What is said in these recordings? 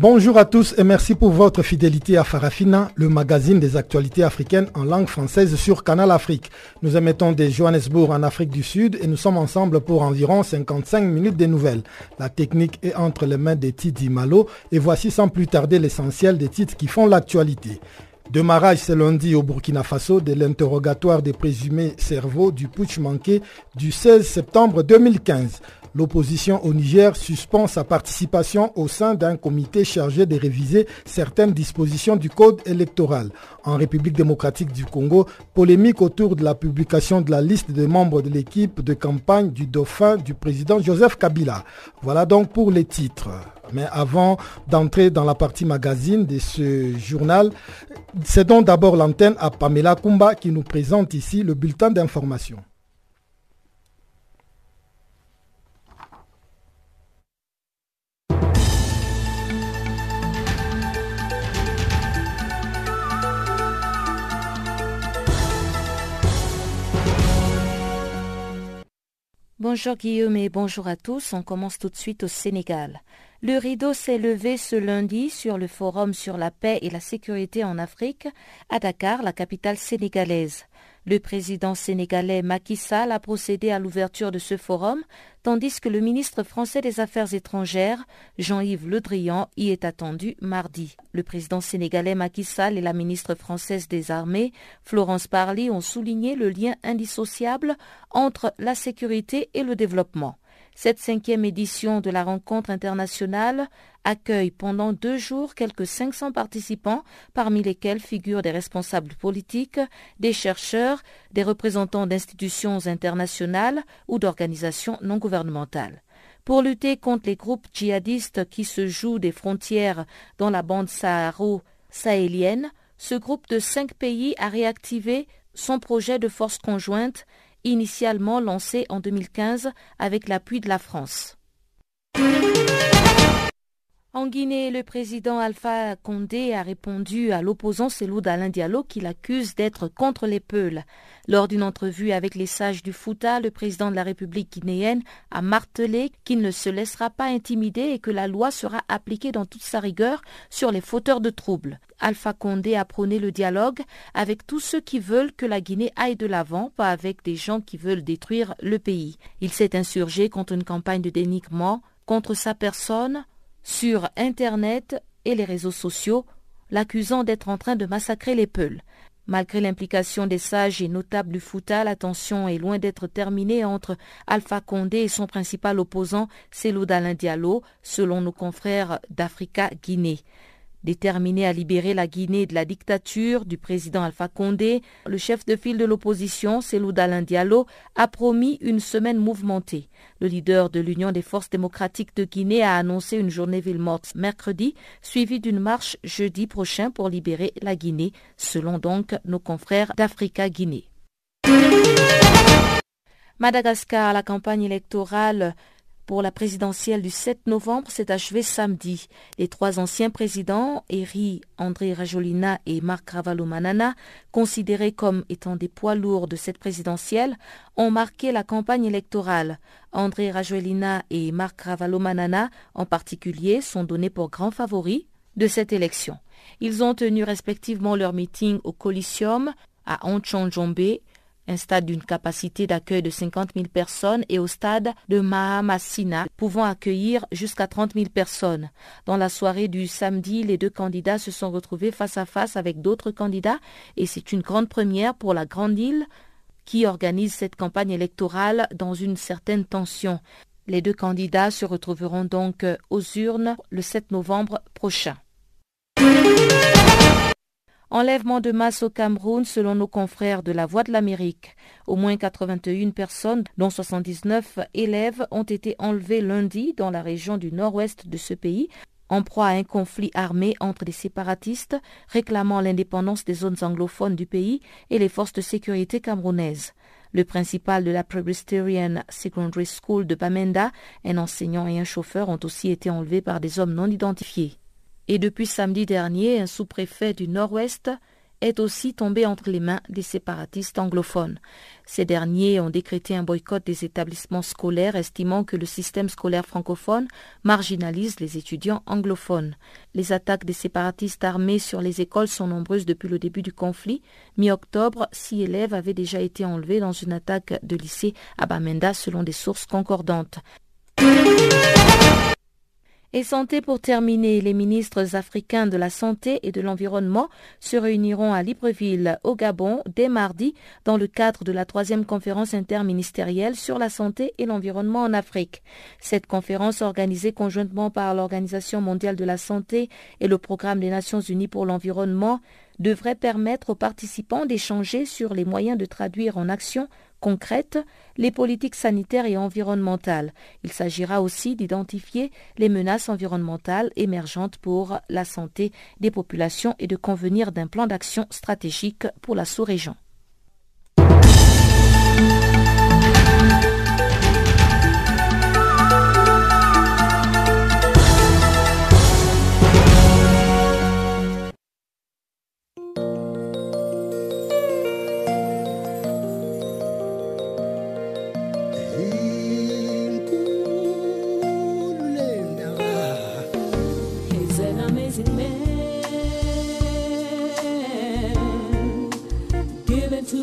Bonjour à tous et merci pour votre fidélité à Farafina, le magazine des actualités africaines en langue française sur Canal Afrique. Nous émettons des Johannesburg en Afrique du Sud et nous sommes ensemble pour environ 55 minutes de nouvelles. La technique est entre les mains des Titi Malo et voici sans plus tarder l'essentiel des titres qui font l'actualité. Démarrage ce lundi au Burkina Faso de l'interrogatoire des présumés cerveaux du putsch manqué du 16 septembre 2015. L'opposition au Niger suspend sa participation au sein d'un comité chargé de réviser certaines dispositions du code électoral. En République démocratique du Congo, polémique autour de la publication de la liste des membres de l'équipe de campagne du dauphin du président Joseph Kabila. Voilà donc pour les titres. Mais avant d'entrer dans la partie magazine de ce journal, cédons d'abord l'antenne à Pamela Kumba qui nous présente ici le bulletin d'information. Bonjour Guillaume et bonjour à tous. On commence tout de suite au Sénégal. Le rideau s'est levé ce lundi sur le Forum sur la paix et la sécurité en Afrique à Dakar, la capitale sénégalaise. Le président sénégalais Macky Sall a procédé à l'ouverture de ce forum, tandis que le ministre français des Affaires étrangères, Jean-Yves Le Drian, y est attendu mardi. Le président sénégalais Macky Sall et la ministre française des Armées, Florence Parly, ont souligné le lien indissociable entre la sécurité et le développement. Cette cinquième édition de la rencontre internationale accueille pendant deux jours quelques 500 participants, parmi lesquels figurent des responsables politiques, des chercheurs, des représentants d'institutions internationales ou d'organisations non gouvernementales. Pour lutter contre les groupes djihadistes qui se jouent des frontières dans la bande saharo-sahélienne, ce groupe de cinq pays a réactivé son projet de force conjointe initialement lancé en 2015 avec l'appui de la France. En Guinée, le président Alpha Condé a répondu à l'opposant Selou Alain Diallo qui l'accuse d'être contre les Peuls. Lors d'une entrevue avec les sages du Fouta, le président de la République guinéenne a martelé qu'il ne se laissera pas intimider et que la loi sera appliquée dans toute sa rigueur sur les fauteurs de troubles. Alpha Condé a prôné le dialogue avec tous ceux qui veulent que la Guinée aille de l'avant, pas avec des gens qui veulent détruire le pays. Il s'est insurgé contre une campagne de dénigrement contre sa personne sur Internet et les réseaux sociaux, l'accusant d'être en train de massacrer les Peuls. Malgré l'implication des sages et notables du Fouta, la tension est loin d'être terminée entre Alpha Condé et son principal opposant, Célou Dalin Diallo, selon nos confrères d'Africa Guinée. Déterminé à libérer la Guinée de la dictature du président Alpha Condé, le chef de file de l'opposition, Selou Dalin Diallo, a promis une semaine mouvementée. Le leader de l'Union des forces démocratiques de Guinée a annoncé une journée ville morte mercredi, suivie d'une marche jeudi prochain pour libérer la Guinée, selon donc nos confrères d'Africa Guinée. Madagascar, la campagne électorale pour la présidentielle du 7 novembre s'est achevée samedi. Les trois anciens présidents, Eri André Rajolina et Marc Ravalomanana, considérés comme étant des poids lourds de cette présidentielle, ont marqué la campagne électorale. André Rajolina et Marc Ravalomanana, en particulier, sont donnés pour grands favoris de cette élection. Ils ont tenu respectivement leur meeting au Coliseum à Anchonjombe un stade d'une capacité d'accueil de 50 000 personnes, et au stade de Mahamasina, pouvant accueillir jusqu'à 30 000 personnes. Dans la soirée du samedi, les deux candidats se sont retrouvés face à face avec d'autres candidats, et c'est une grande première pour la Grande Île qui organise cette campagne électorale dans une certaine tension. Les deux candidats se retrouveront donc aux urnes le 7 novembre prochain. Enlèvement de masse au Cameroun selon nos confrères de la Voix de l'Amérique. Au moins 81 personnes, dont 79 élèves, ont été enlevées lundi dans la région du nord-ouest de ce pays en proie à un conflit armé entre des séparatistes réclamant l'indépendance des zones anglophones du pays et les forces de sécurité camerounaises. Le principal de la Presbyterian Secondary School de Bamenda, un enseignant et un chauffeur ont aussi été enlevés par des hommes non identifiés. Et depuis samedi dernier, un sous-préfet du Nord-Ouest est aussi tombé entre les mains des séparatistes anglophones. Ces derniers ont décrété un boycott des établissements scolaires, estimant que le système scolaire francophone marginalise les étudiants anglophones. Les attaques des séparatistes armés sur les écoles sont nombreuses depuis le début du conflit. Mi-octobre, six élèves avaient déjà été enlevés dans une attaque de lycée à Bamenda selon des sources concordantes. Et santé pour terminer, les ministres africains de la santé et de l'environnement se réuniront à Libreville, au Gabon, dès mardi, dans le cadre de la troisième conférence interministérielle sur la santé et l'environnement en Afrique. Cette conférence, organisée conjointement par l'Organisation mondiale de la santé et le Programme des Nations unies pour l'environnement, devrait permettre aux participants d'échanger sur les moyens de traduire en action concrètes les politiques sanitaires et environnementales. Il s'agira aussi d'identifier les menaces environnementales émergentes pour la santé des populations et de convenir d'un plan d'action stratégique pour la sous-région.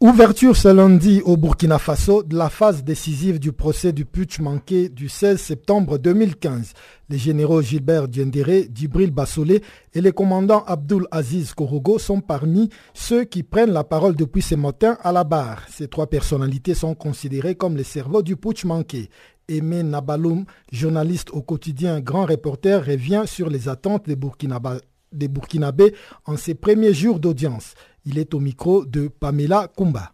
Ouverture ce lundi au Burkina Faso de la phase décisive du procès du putsch manqué du 16 septembre 2015. Les généraux Gilbert Diendéré, Djibril Bassolé et les commandants Abdul Aziz Korogo sont parmi ceux qui prennent la parole depuis ce matin à la barre. Ces trois personnalités sont considérées comme les cerveaux du putsch manqué. Aimé Nabaloum, journaliste au quotidien Grand Reporter, revient sur les attentes des, Burkinabés en ces premiers jours d'audience. Il est au micro de Pamela Kumba.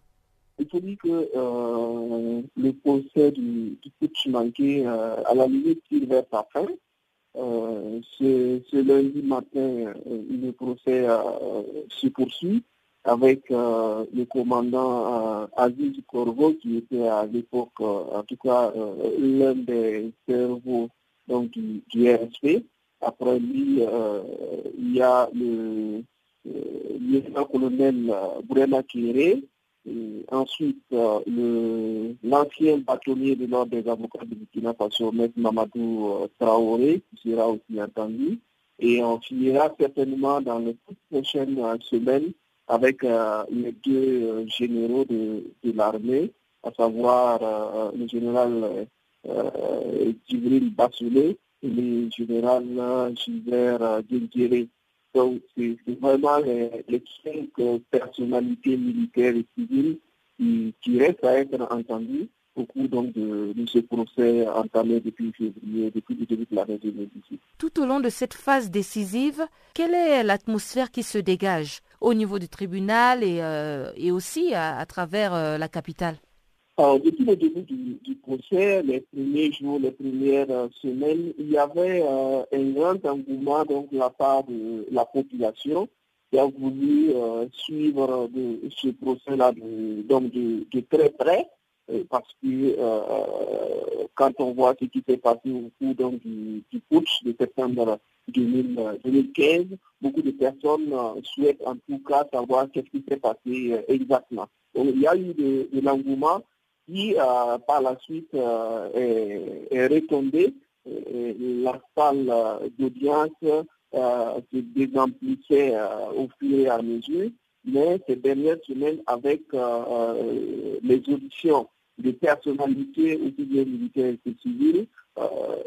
Il faut dire que euh, le procès du, du manqué, euh, à la limite, il vers sa fin. Euh, lundi matin, le procès se poursuit avec le commandant Aziz Corvo, qui était à l'époque, en tout cas, l'un des cerveaux donc, du, RSP. Après lui, il y a le euh, lieutenant-colonel euh, Bourema Kéré, ensuite euh, l'ancien bâtonnier de l'ordre des avocats de Burkina Faso, M. Mamadou Traoré, qui sera aussi entendu. Et on finira certainement dans les toutes prochaines semaines avec les deux généraux de, l'armée, à savoir le général Djibril Bassoulé et le général Gilbert Guéguéré. Donc, c'est vraiment les, cinq personnalités militaires et civiles qui, restent à être entendues au cours donc, de, ce procès entamé depuis février, depuis le début de l'année 2018. Tout au long de cette phase décisive, quelle est l'atmosphère qui se dégage? Au niveau du tribunal et, euh, et aussi à, travers euh, la capitale. Alors, depuis le début du, procès, les premiers jours, les premières euh, semaines, il y avait euh, un grand engouement donc, de la part de la population qui a voulu euh, suivre ce procès-là de, de, très près parce que quand on voit ce qui s'est passé au cours du, du de septembre 2015, beaucoup de personnes souhaitent en tout cas savoir ce qui s'est passé exactement. Donc il y a eu de l'engouement qui euh, par la suite euh, est, retombée. la salle d'audience euh, se désemplissait au fur et à mesure, mais ces dernières semaines, avec les auditions de personnalités, aussi bien militaires que civiles,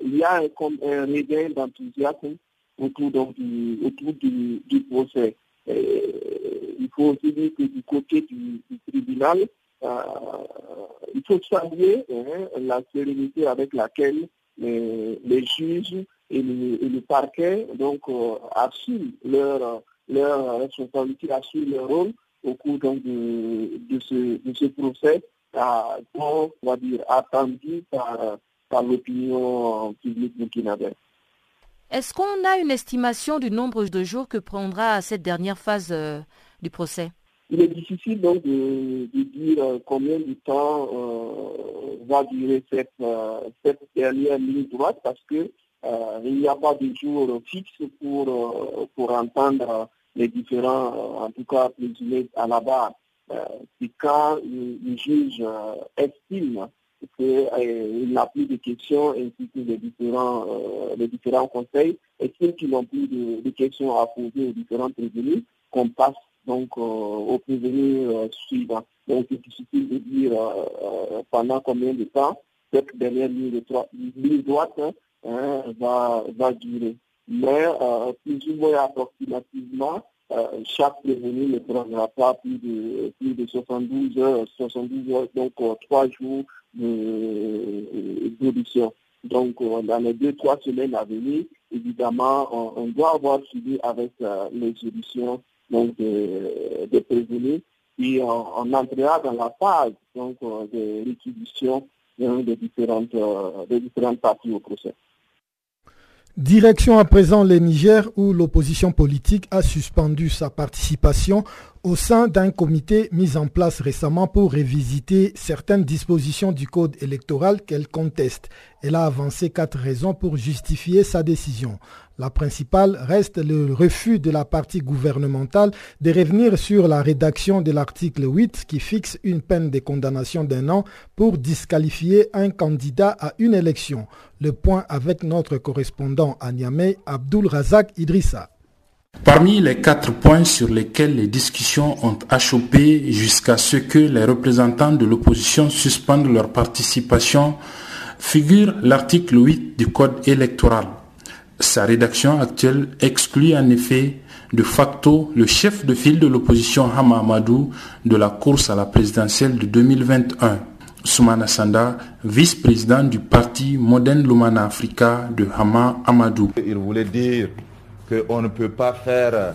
il y a comme un regain d'enthousiasme autour, du, autour du, procès. il faut aussi dire que du côté du, tribunal, il faut saluer hein, la sérénité avec laquelle les, juges et le, parquet donc, assument leur, leur responsabilité, assument leur rôle au cours de, ce, procès on va dire, attendu par, par l'opinion publique burkinabé. Est-ce qu'on a une estimation du nombre de jours que prendra cette dernière phase euh, du procès? Il est difficile donc de, dire euh, combien de temps euh, va durer cette, cette dernière ligne droite parce que il n'y a pas de jour fixe pour, pour entendre les différents, en tout cas présumés à la barre. C'est quand le, juge estime qu'il euh, n'a plus de questions ainsi que les différents, euh, les différents conseils estiment qu'ils n'ont plus de, questions à poser aux différents prévenus, qu'on passe donc euh, aux prévenus suivants. Donc c'est difficile de dire pendant combien de temps cette dernière ligne, de droite hein, va, va durer. Mais plus ou moins approximativement, chaque prévenu ne prendra pas plus de, plus de 72 heures, 72 heures, donc trois jours d'audition. Donc, euh, dans les deux, trois semaines à venir, évidemment, on, doit avoir suivi avec euh, les donc, des, prévenus et on, entrera dans la phase donc, euh, de réquisition des, différentes, des différentes parties au procès. Direction à présent le Niger où l'opposition politique a suspendu sa participation au sein d'un comité mis en place récemment pour révisiter certaines dispositions du code électoral qu'elle conteste. Elle a avancé quatre raisons pour justifier sa décision. La principale reste le refus de la partie gouvernementale de revenir sur la rédaction de l'article 8 qui fixe une peine de condamnation d'un an pour disqualifier un candidat à une élection. Le point avec notre correspondant à Niamey, Abdul Razak Idrissa. Parmi les quatre points sur lesquels les discussions ont achoppé jusqu'à ce que les représentants de l'opposition suspendent leur participation figure l'article 8 du Code électoral. Sa rédaction actuelle exclut en effet de facto le chef de file de l'opposition Hama Amadou de la course à la présidentielle de 2021. Soumana Sanda, vice-président du parti Modern Lumana Africa de Hama Amadou. Il voulait dire qu'on ne peut pas faire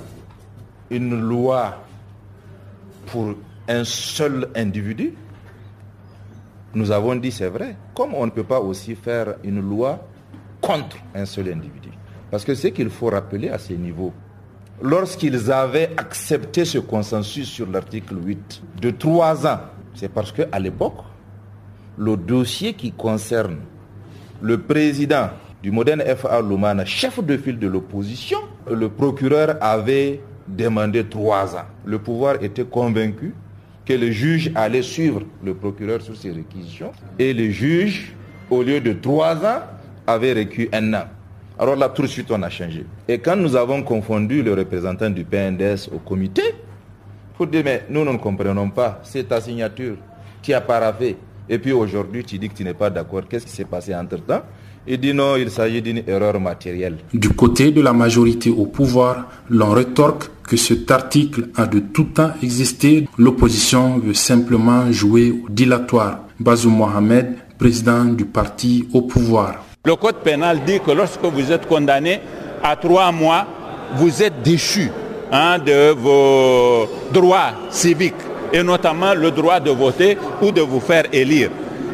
une loi pour un seul individu. Nous avons dit c'est vrai. Comme on ne peut pas aussi faire une loi contre un seul individu. Parce que ce qu'il faut rappeler à ces niveaux, lorsqu'ils avaient accepté ce consensus sur l'article 8 de trois ans, c'est parce qu'à l'époque, le dossier qui concerne le président du moderne FA Lumana, chef de file de l'opposition, le procureur avait demandé trois ans. Le pouvoir était convaincu que le juge allait suivre le procureur sur ses réquisitions et le juge, au lieu de trois ans, avait requis un an. Alors là, tout de suite, on a changé. Et quand nous avons confondu le représentant du PNDS au comité, faut dire, mais nous, nous ne comprenons pas. C'est ta signature. Tu as paraffé. Et puis aujourd'hui, tu dis que tu n'es pas d'accord. Qu'est-ce qui s'est passé entre-temps? Il dit non, il s'agit d'une erreur matérielle. Du côté de la majorité au pouvoir, l'on rétorque que cet article a de tout temps existé. L'opposition veut simplement jouer au dilatoire. Bazou Mohamed, président du parti au pouvoir. Le code pénal dit que lorsque vous êtes condamné à trois mois, vous êtes déchu hein, de vos droits civiques et notamment le droit de voter ou de vous faire élire.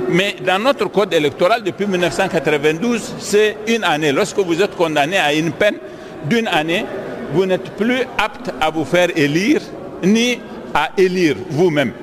Mais dans notre code électoral depuis 1992, c'est une année. Lorsque vous êtes condamné à une peine d'une année, vous n'êtes plus apte à vous faire élire ni à élire vous-même.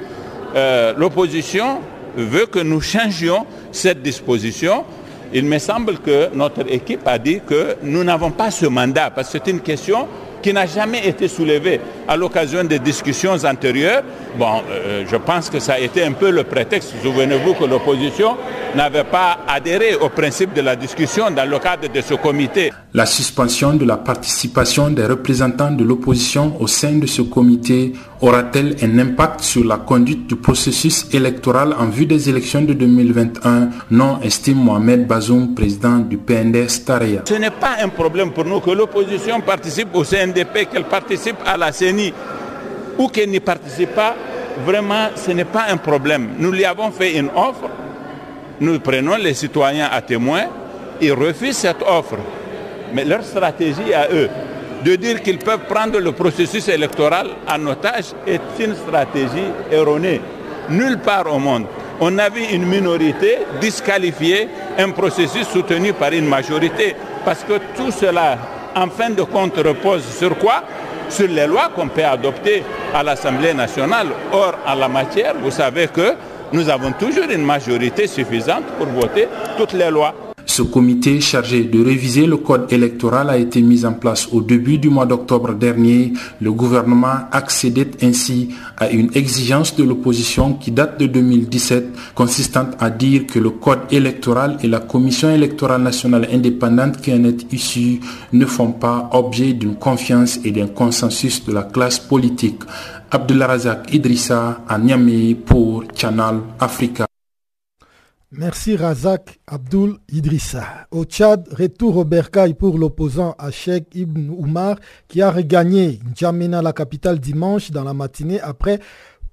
Euh, l'opposition veut que nous changions cette disposition il me semble que notre équipe a dit que nous n'avons pas ce mandat, parce que c'est une question qui n'a jamais été soulevée à l'occasion des discussions antérieures. Bon, euh, je pense que ça a été un peu le prétexte. Souvenez-vous que l'opposition n'avait pas adhéré au principe de la discussion dans le cadre de ce comité. La suspension de la participation des représentants de l'opposition au sein de ce comité aura-t-elle un impact sur la conduite du processus électoral en vue des élections de 2021 Non, estime Mohamed Bazoum, président du PNDS Taria. Ce n'est pas un problème pour nous que l'opposition participe au CNDP, qu'elle participe à la Ou qu'elle n'y participe pas. Vraiment, ce n'est pas un problème. Nous lui avons fait une offre. Nous prenons les citoyens à témoin. Ils refusent cette offre. Mais leur stratégie à eux, de dire qu'ils peuvent prendre le processus électoral en otage est une stratégie erronée. Nulle part au monde, on a vu une minorité disqualifier un processus soutenu par une majorité. Parce que tout cela, en fin de compte, repose sur quoi? Sur les lois qu'on peut adopter à l'Assemblée nationale. Or, en la matière, vous savez que nous avons toujours une majorité suffisante pour voter toutes les lois. Ce comité chargé de réviser le code électoral a été mis en place au début du mois d'octobre dernier. Le gouvernement accédait ainsi à une exigence de l'opposition qui date de 2017, consistant à dire que le code électoral et la commission électorale nationale indépendante qui en est issue ne font pas objet d'une confiance et d'un consensus de la classe politique. Razak Idrissa à Niamey pour Channel Africa. Merci Razak Abdul Idrissa. Au Tchad, retour au Bercail pour l'opposant Hachek Ibn Oumar qui a regagné N'Djamena, la capitale, dimanche dans la matinée après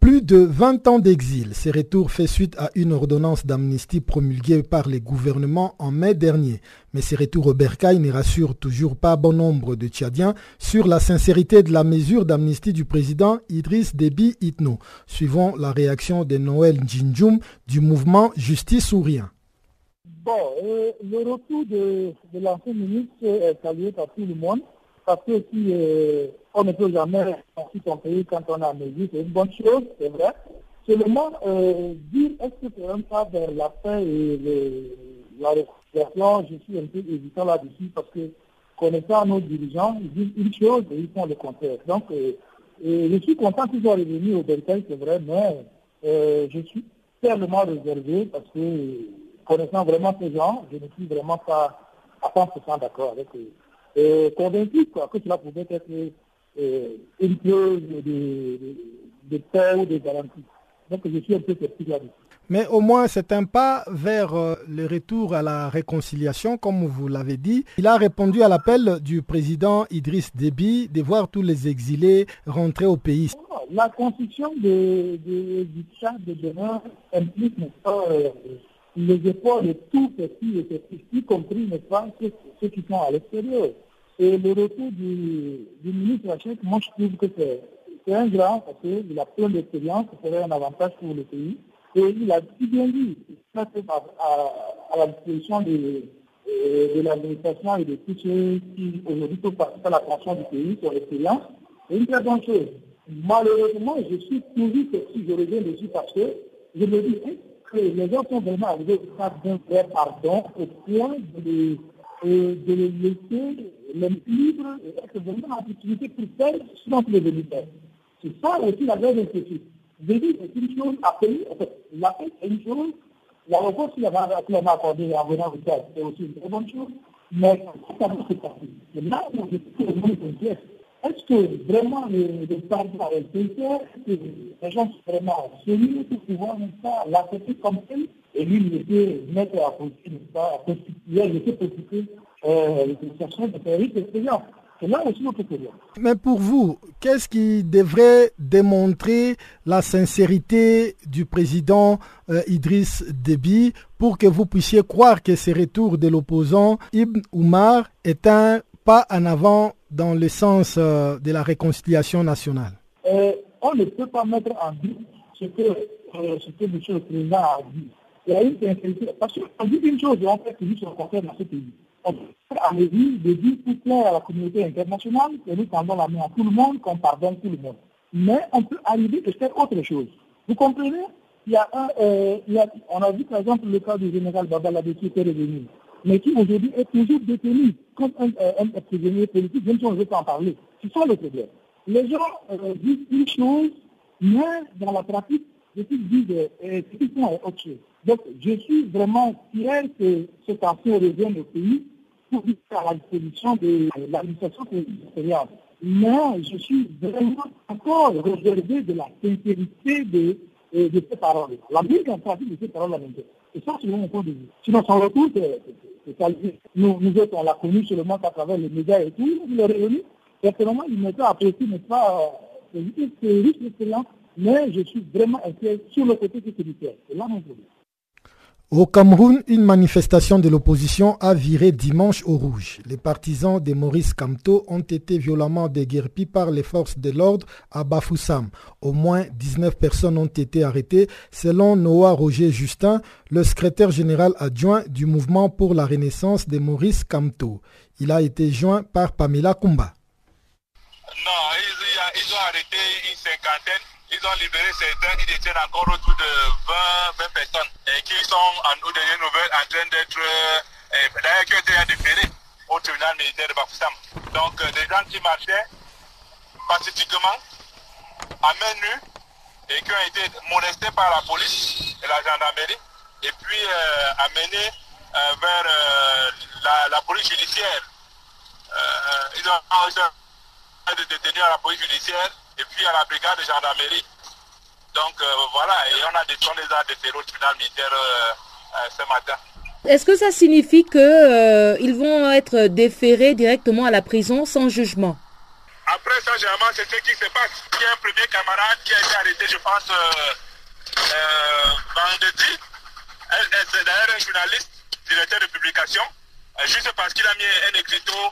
plus de 20 ans d'exil. Ces retours fait suite à une ordonnance d'amnistie promulguée par les gouvernements en mai dernier. Mais ces retours au Bercail ne rassurent toujours pas bon nombre de Tchadiens sur la sincérité de la mesure d'amnistie du président Idriss Déby Itno. Suivons la réaction de Noël Djindjoum du mouvement Justice ou Rien. Bon, euh, le retour de l'ancien ministre est salué par tout le monde parce que si euh, on ne peut jamais sortir son pays quand on a mesure, c'est une bonne chose, c'est vrai. Seulement, euh, dire est-ce que c'est un pas vers la paix et la réconciliation, je suis un peu hésitant là-dessus parce que connaissant nos dirigeants, ils disent une chose et ils font le contraire. Donc, euh, je suis content qu'ils soient revenus au Belgique, c'est vrai, mais je suis tellement réservé parce que connaissant vraiment ces gens, je ne suis vraiment pas à 100% d'accord avec eux convaincu quoi, que cela pouvait être euh, une clause de, de, de paix ou de garantie. Donc je suis un peu sceptique là-dessus. Mais au moins, c'est un pas vers euh, le retour à la réconciliation, comme vous l'avez dit. Il a répondu à l'appel du président Idriss Déby de voir tous les exilés rentrer au pays. La construction de, de, du Tchad de demain implique, pas, euh, les efforts de tous petits et petits, y compris, n'est pas, ceux, qui sont à l'extérieur. Et le retour du, du ministre Hachek, moi je trouve que c'est un grand, parce qu'il a plein d'expérience, ce serait un avantage pour le pays. Et il a si bien dit, à, à, à la disposition de, de l'administration et de tous ceux qui aujourd'hui peuvent participer à la création du pays sur l'expérience, c'est une très bonne chose. Malheureusement, je suis toujours si je reviens dessus parce que je me dis, les gens sont vraiment arrivés au stade d'un vrai pardon au point de les, de les laisser les libres et être vraiment en opportunité pour faire ce dont les militaires. C'est ça aussi la vraie inquiétude. Dis c'est une chose à payer, en fait, la paix est une chose, la réponse qu'il a accordée en venant au Tchad, c'est aussi une très bonne chose, mais c'est parti. Et là où je suis le monde est-ce que vraiment le, le pardon est sincère Est-ce que les gens sont vraiment sérieux pour pouvoir l'accepter comme tel? Et lui, il était mettre à constituer, n'est pas, à constituer, il était constitué euh, situations de terroristes expérience. Mais pour vous, qu'est-ce qui devrait démontrer la sincérité du président euh, Idriss Déby pour que vous puissiez croire que ce retour de l'opposant Ibn Oumar est un pas en avant dans le sens euh, de la réconciliation nationale euh, On ne peut pas mettre en doute ce que, euh, ce que M. le Président a dit. Il y a une. Parce qu'on dit une chose, on fait toujours le contraire dans ce pays. On peut à mesure de dire tout clair à la communauté internationale que nous tendons la main à tout le monde, qu'on pardonne tout le monde. Mais on peut arriver à faire autre chose. Vous comprenez? Il y a un, On a vu par exemple le cas du général Babaladé qui était revenu mais qui aujourd'hui est toujours détenu comme un, euh, prisonnier politique, même si on ne veut pas en parler. C'est ça le problème. Les gens euh, disent une chose, mais dans la pratique, ce qu'ils disent, euh, ce est autre chose. Donc, je suis vraiment fier que cet ancien revienne au pays pour à la disposition de l'administration l'expérience. mais je suis vraiment encore réservé de la sincérité de, de, ces paroles. La mise en pratique de ces paroles-là Et ça, c'est mon point de vue. Sinon, son retour, c'est nous, nous autres, on l'a connu seulement à travers les médias et tout. Il est revenu. Personnellement, il pas apprécié, n'est pas, c'est riche, excellent, mais je suis vraiment inquiet sur le côté sécuritaire. C'est là mon problème. Au Cameroun, une manifestation de l'opposition a viré dimanche au rouge. Les partisans de Maurice Kamto ont été violemment déguerpis par les forces de l'ordre à Bafoussam. Au moins 19 personnes ont été arrêtées selon Noah Roger Justin, le secrétaire général adjoint du mouvement pour la renaissance de Maurice Kamto. Il a été joint par Pamela Kumba. Ils ont libéré certains, ils détiennent encore autour de 20, 20 personnes et qui sont en, aux dernières nouvelles en train d'être, euh, d'ailleurs qui ont été déférés au tribunal militaire de Bafoussam. Donc euh, des gens qui marchaient pacifiquement, à main nue, et qui ont été molestés par la police et la gendarmerie, et puis euh, amenés vers la, police judiciaire. ils ont été détenus à la police judiciaire et puis à la brigade de gendarmerie. Donc euh, voilà, et on a les a déférés au tribunal militaire euh, euh, ce matin. Est-ce que ça signifie qu'ils vont être déférés directement à la prison sans jugement? Après ça, généralement, c'est ce qui se passe. Il y a un premier camarade qui a été arrêté, je pense, vendredi. C'est d'ailleurs un journaliste, directeur de publication, juste parce qu'il a mis un écriteau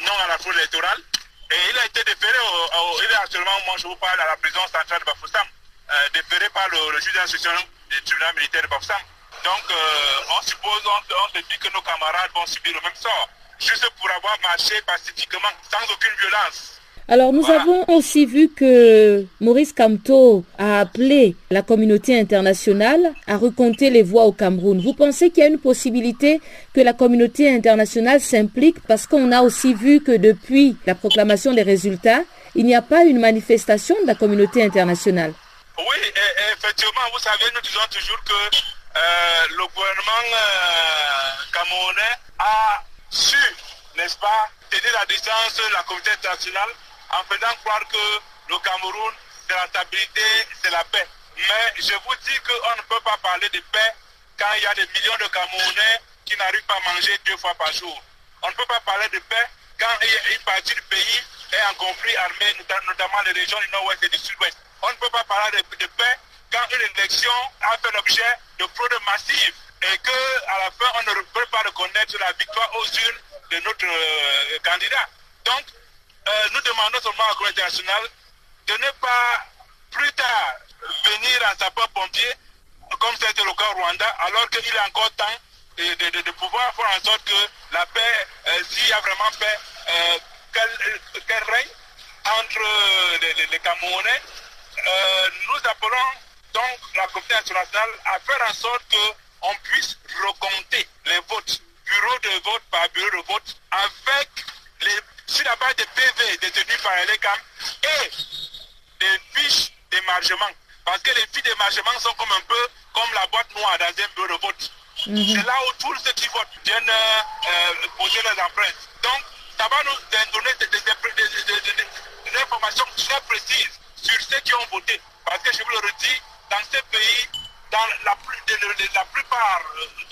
non à la fraude électorale. Et il a été déféré, au, il est actuellement, moi je vous parle, à la prison centrale de Bafoussam, euh, déféré par le, juge d'instruction du tribunal militaire de Bafoussam. Donc euh, on suppose, on, se dit que nos camarades vont subir le même sort, juste pour avoir marché pacifiquement, sans aucune violence. Alors nous avons aussi vu que Maurice Kamto a appelé la communauté internationale à recompter les voix au Cameroun. Vous pensez qu'il y a une possibilité que la communauté internationale s'implique? Parce qu'on a aussi vu que depuis la proclamation des résultats, il n'y a pas une manifestation de la communauté internationale. Oui, effectivement, vous savez, nous disons toujours que euh, le gouvernement euh, camerounais a su, n'est-ce pas, tenir la distance de la communauté internationale en faisant croire que le Cameroun, c'est la stabilité, c'est la paix. Mais je vous dis qu'on ne peut pas parler de paix quand il y a des millions de Camerounais qui n'arrivent pas à manger deux fois par jour. On ne peut pas parler de paix quand une partie du pays est en conflit armé, notamment les régions du nord-ouest et du sud-ouest. On ne peut pas parler de, paix quand une élection a fait l'objet de fraude massive et qu'à la fin, on ne peut pas reconnaître la victoire aux urnes de notre euh, candidat. Donc, euh, nous demandons seulement à la communauté internationale de ne pas plus tard venir en sapeur-pompier, comme c'était le cas au Rwanda, alors qu'il est encore temps de, pouvoir faire en sorte que la paix, euh, s'il y a vraiment paix, euh, qu'elle règne entre les, Camerounais. nous appelons donc la communauté internationale à faire en sorte qu'on puisse recompter les votes, bureau de vote par bureau de vote, avec les sur la base des PV détenus par l'ECAM et des fiches d'émargement. Parce que les fiches d'émargement sont comme un peu comme la boîte noire dans un bureau de vote. Mhm. C'est là où tous ceux qui votent viennent euh, poser leurs empreintes. Donc, ça va nous donner des, informations très précises sur ceux qui ont voté. Parce que je vous le redis, dans ces pays, dans la, la plupart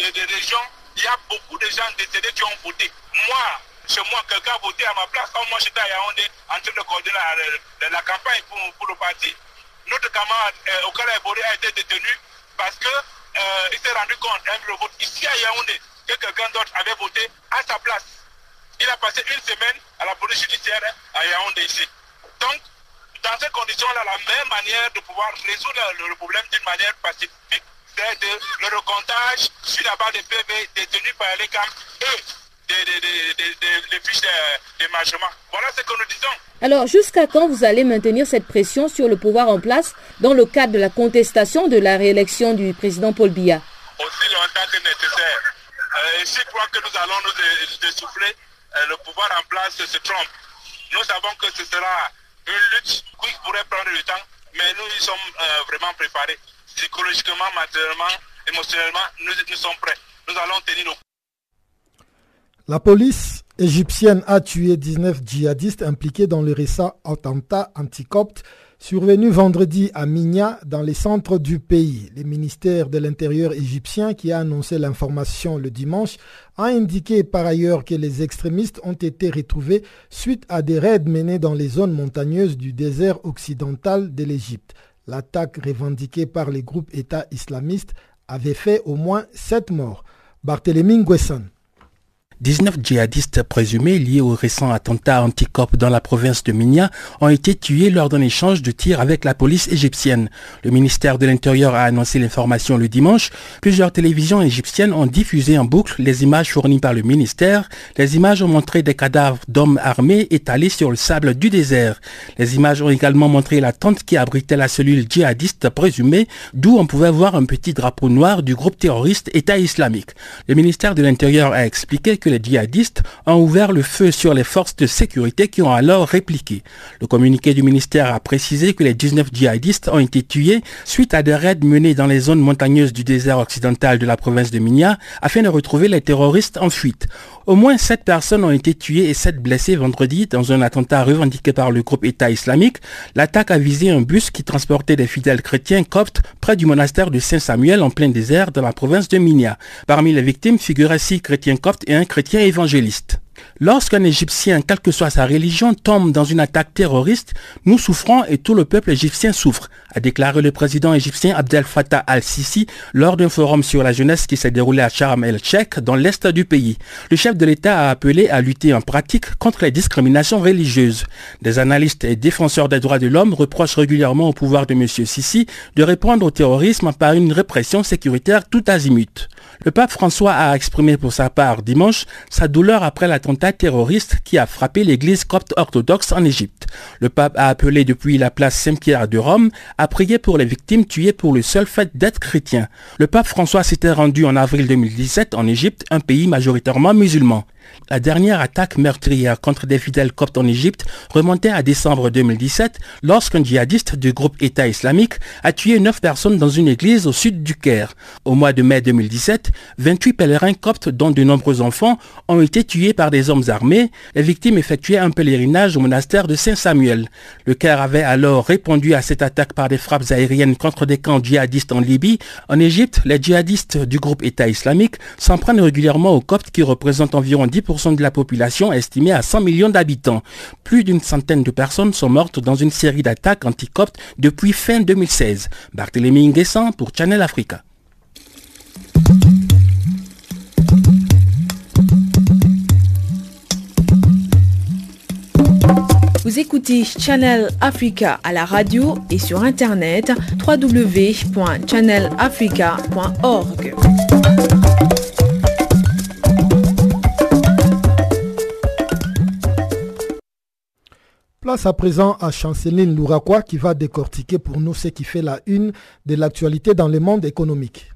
euh, des régions, il y a beaucoup de gens décédés qui ont voté. Moi, chez moi, quelqu'un a voté à ma place. Quand moi j'étais à Yaoundé en train de coordonner la, campagne pour, le parti, notre camarade euh, Okala a été détenu parce qu'il euh, s'est rendu compte un le vote ici à Yaoundé que quelqu'un d'autre avait voté à sa place. Il a passé une semaine à la police judiciaire à Yaoundé ici. Donc, dans ces conditions-là, la meilleure manière de pouvoir résoudre le, problème d'une manière pacifique, c'est le recomptage sur la base des PV détenus par les camps et des, fiches d'émargement. Voilà ce que nous disons. Alors, jusqu'à quand vous allez maintenir cette pression sur le pouvoir en place dans le cadre de la contestation de la réélection du président Paul Biya? Aussi longtemps que nécessaire. Euh, je crois que nous allons nous dessouffler. Euh, le pouvoir en place se trompe. Nous savons que ce sera une lutte qui pourrait prendre du temps, mais nous y sommes euh, vraiment préparés. Psychologiquement, matériellement, émotionnellement, nous, nous sommes prêts. Nous allons tenir nos la police égyptienne a tué 19 djihadistes impliqués dans le récent attentat anticopte survenu vendredi à Minya dans les centres du pays. Le ministère de l'Intérieur égyptien qui a annoncé l'information le dimanche a indiqué par ailleurs que les extrémistes ont été retrouvés suite à des raids menés dans les zones montagneuses du désert occidental de l'Égypte. L'attaque revendiquée par les groupes État islamistes avait fait au moins sept morts. Barthélémy Nguesson. 19 djihadistes présumés liés au récent attentat anti-COP dans la province de Minya ont été tués lors d'un échange de tirs avec la police égyptienne. Le ministère de l'Intérieur a annoncé l'information le dimanche. Plusieurs télévisions égyptiennes ont diffusé en boucle les images fournies par le ministère. Les images ont montré des cadavres d'hommes armés étalés sur le sable du désert. Les images ont également montré la tente qui abritait la cellule djihadiste présumée, d'où on pouvait voir un petit drapeau noir du groupe terroriste État islamique. Le ministère de l'Intérieur a expliqué que djihadistes ont ouvert le feu sur les forces de sécurité qui ont alors répliqué. Le communiqué du ministère a précisé que les 19 djihadistes ont été tués suite à des raids menés dans les zones montagneuses du désert occidental de la province de Minya afin de retrouver les terroristes en fuite. Au moins 7 personnes ont été tuées et 7 blessées vendredi dans un attentat revendiqué par le groupe État islamique. L'attaque a visé un bus qui transportait des fidèles chrétiens coptes près du monastère de Saint-Samuel en plein désert dans la province de Minya. Parmi les victimes figuraient 6 chrétiens coptes et un chrétien évangéliste. Lorsqu'un Égyptien, quelle que soit sa religion, tombe dans une attaque terroriste, nous souffrons et tout le peuple égyptien souffre, a déclaré le président égyptien Abdel Fattah al-Sisi lors d'un forum sur la jeunesse qui s'est déroulé à Sharm el-Sheikh dans l'est du pays. Le chef de l'État a appelé à lutter en pratique contre les discriminations religieuses. Des analystes et défenseurs des droits de l'homme reprochent régulièrement au pouvoir de M. Sisi de répondre au terrorisme par une répression sécuritaire tout azimut. Le pape François a exprimé pour sa part dimanche sa douleur après l'attentat terroriste qui a frappé l'église copte orthodoxe en Égypte. Le pape a appelé depuis la place Saint-Pierre de Rome à prier pour les victimes tuées pour le seul fait d'être chrétiens. Le pape François s'était rendu en avril 2017 en Égypte, un pays majoritairement musulman. La dernière attaque meurtrière contre des fidèles coptes en Égypte remontait à décembre 2017 lorsqu'un djihadiste du groupe État islamique a tué 9 personnes dans une église au sud du Caire. Au mois de mai 2017, 28 pèlerins coptes dont de nombreux enfants ont été tués par des hommes armés. Les victimes effectuaient un pèlerinage au monastère de Saint-Samuel. Le Caire avait alors répondu à cette attaque par des frappes aériennes contre des camps djihadistes en Libye. En Égypte, les djihadistes du groupe État islamique s'en prennent régulièrement aux coptes qui représentent environ 10% de la population estimée à 100 millions d'habitants. Plus d'une centaine de personnes sont mortes dans une série d'attaques anti-coptes depuis fin 2016. Barthélémy Nguessan pour Channel Africa. Vous écoutez Channel Africa à la radio et sur internet www.channelafrica.org. Place à présent à Chanceline Louraquois qui va décortiquer pour nous ce qui fait la une de l'actualité dans le monde économique.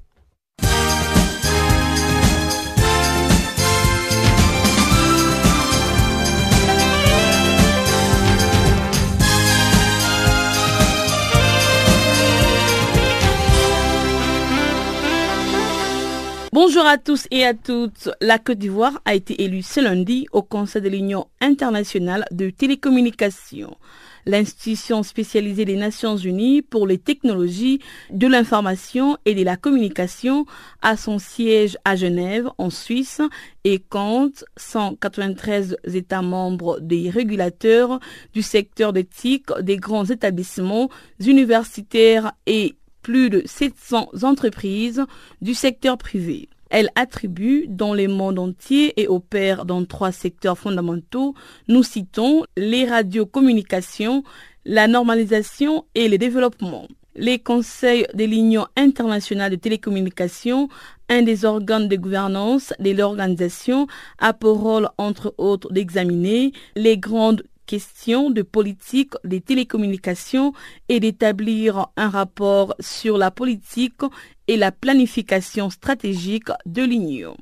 Bonjour à tous et à toutes. La Côte d'Ivoire a été élue ce lundi au Conseil de l'Union internationale de télécommunications. L'institution spécialisée des Nations Unies pour les technologies de l'information et de la communication a son siège à Genève, en Suisse, et compte 193 États membres des régulateurs du secteur d'éthique des grands établissements universitaires et plus de 700 entreprises du secteur privé. Elle attribue dans le monde entier et opère dans trois secteurs fondamentaux. Nous citons les radiocommunications, la normalisation et le développement. Les conseils de l'Union internationale de télécommunications, un des organes de gouvernance de l'organisation, a pour rôle, entre autres, d'examiner les grandes questions de politique des télécommunications et d'établir un rapport sur la politique et la planification stratégique de l'Union.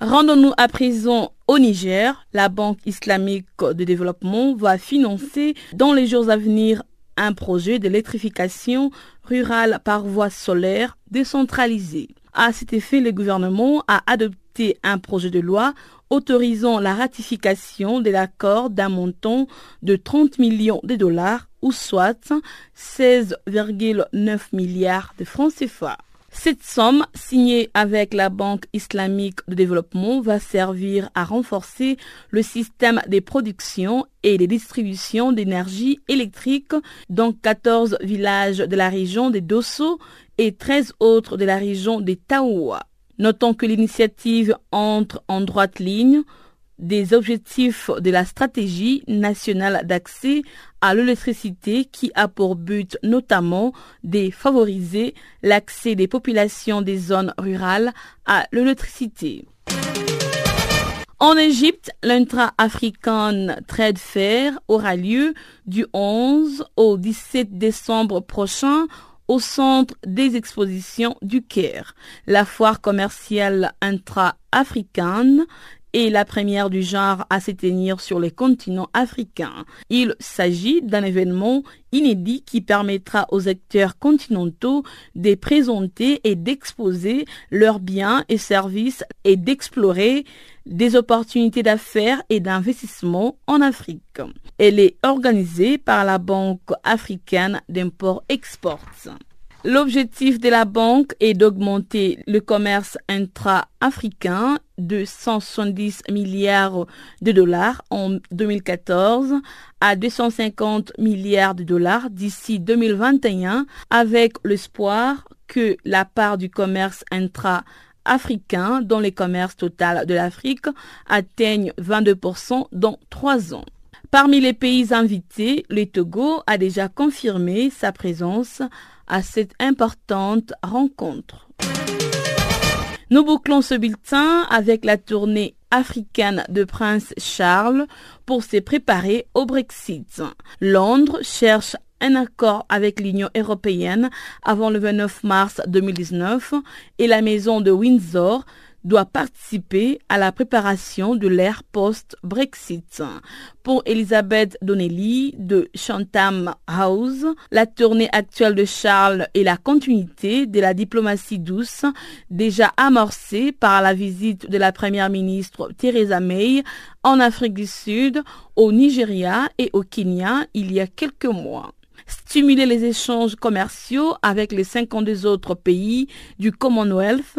Rendons-nous à présent au Niger. La Banque islamique de développement va financer dans les jours à venir un projet d'électrification rurale par voie solaire décentralisée. À cet effet, le gouvernement a adopté un projet de loi autorisant la ratification de l'accord d'un montant de 30 millions de dollars ou soit 16,9 milliards de francs CFA. Cette somme, signée avec la Banque islamique de développement, va servir à renforcer le système des productions et des distributions d'énergie électrique dans 14 villages de la région des Dosso et 13 autres de la région des Taoua. Notons que l'initiative entre en droite ligne des objectifs de la stratégie nationale d'accès à l'électricité qui a pour but notamment de favoriser l'accès des populations des zones rurales à l'électricité. En Égypte, l'intra-african Trade Fair aura lieu du 11 au 17 décembre prochain au centre des expositions du Caire. La foire commerciale intra-africaine est la première du genre à s'éteindre sur les continents africains. Il s'agit d'un événement inédit qui permettra aux acteurs continentaux de présenter et d'exposer leurs biens et services et d'explorer des opportunités d'affaires et d'investissement en Afrique. Elle est organisée par la Banque africaine d'import-export. L'objectif de la banque est d'augmenter le commerce intra-africain de 170 milliards de dollars en 2014 à 250 milliards de dollars d'ici 2021 avec l'espoir que la part du commerce intra-africain dans les commerces total de l'Afrique atteigne 22% dans trois ans. Parmi les pays invités, le Togo a déjà confirmé sa présence à cette importante rencontre. Nous bouclons ce bulletin avec la tournée africaine de Prince Charles pour se préparer au Brexit. Londres cherche un accord avec l'Union européenne avant le 29 mars 2019 et la maison de Windsor doit participer à la préparation de l'ère post-Brexit. Pour Elisabeth Donnelly de Chatham House, la tournée actuelle de Charles est la continuité de la diplomatie douce déjà amorcée par la visite de la première ministre Theresa May en Afrique du Sud, au Nigeria et au Kenya il y a quelques mois stimuler les échanges commerciaux avec les 52 autres pays du Commonwealth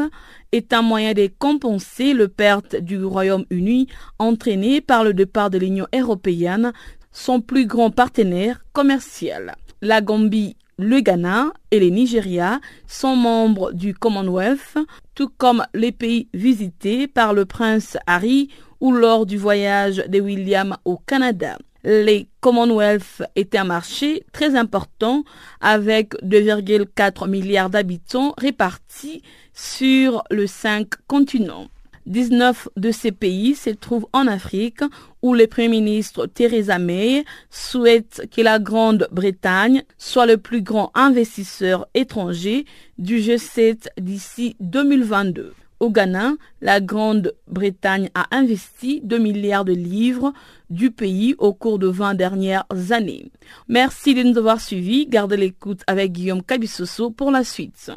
est un moyen de compenser le perte du Royaume-Uni entraîné par le départ de l'Union européenne, son plus grand partenaire commercial. La Gambie, le Ghana et le Nigeria sont membres du Commonwealth, tout comme les pays visités par le prince Harry ou lors du voyage de William au Canada les Commonwealth étaient un marché très important avec 2,4 milliards d'habitants répartis sur le cinq continents. 19 de ces pays se trouvent en Afrique où le Premier ministre Theresa May souhaite que la Grande-Bretagne soit le plus grand investisseur étranger du G7 d'ici 2022. Au Ghana, la Grande-Bretagne a investi 2 milliards de livres du pays au cours de 20 dernières années. Merci de nous avoir suivis. Gardez l'écoute avec Guillaume Cabissoso pour la suite.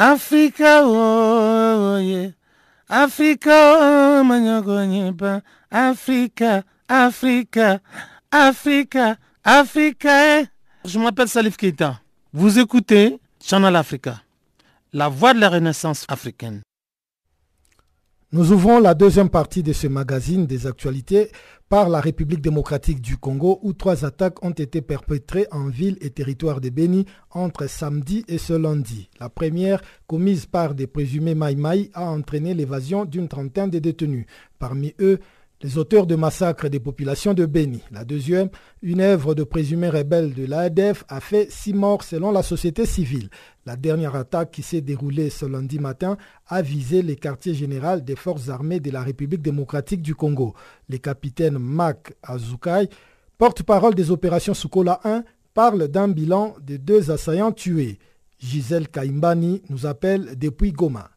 Africa, oh, yeah. Africa, oh, Africa, Africa, Africa, Africa. Je m'appelle Salif Keita. Vous écoutez Channel Africa, la voix de la renaissance africaine. Nous ouvrons la deuxième partie de ce magazine des actualités par la République démocratique du Congo où trois attaques ont été perpétrées en ville et territoire de Béni entre samedi et ce lundi. La première, commise par des présumés Maïmaï, a entraîné l'évasion d'une trentaine de détenus. Parmi eux, les auteurs de massacres des populations de Béni. La deuxième, une œuvre de présumés rebelles de l'AEDF a fait six morts selon la société civile. La dernière attaque qui s'est déroulée ce lundi matin a visé les quartiers généraux des forces armées de la République démocratique du Congo. Le capitaine Mac Azukai, porte-parole des opérations Sukola 1, parle d'un bilan de deux assaillants tués. Gisèle Kaimbani nous appelle depuis Goma.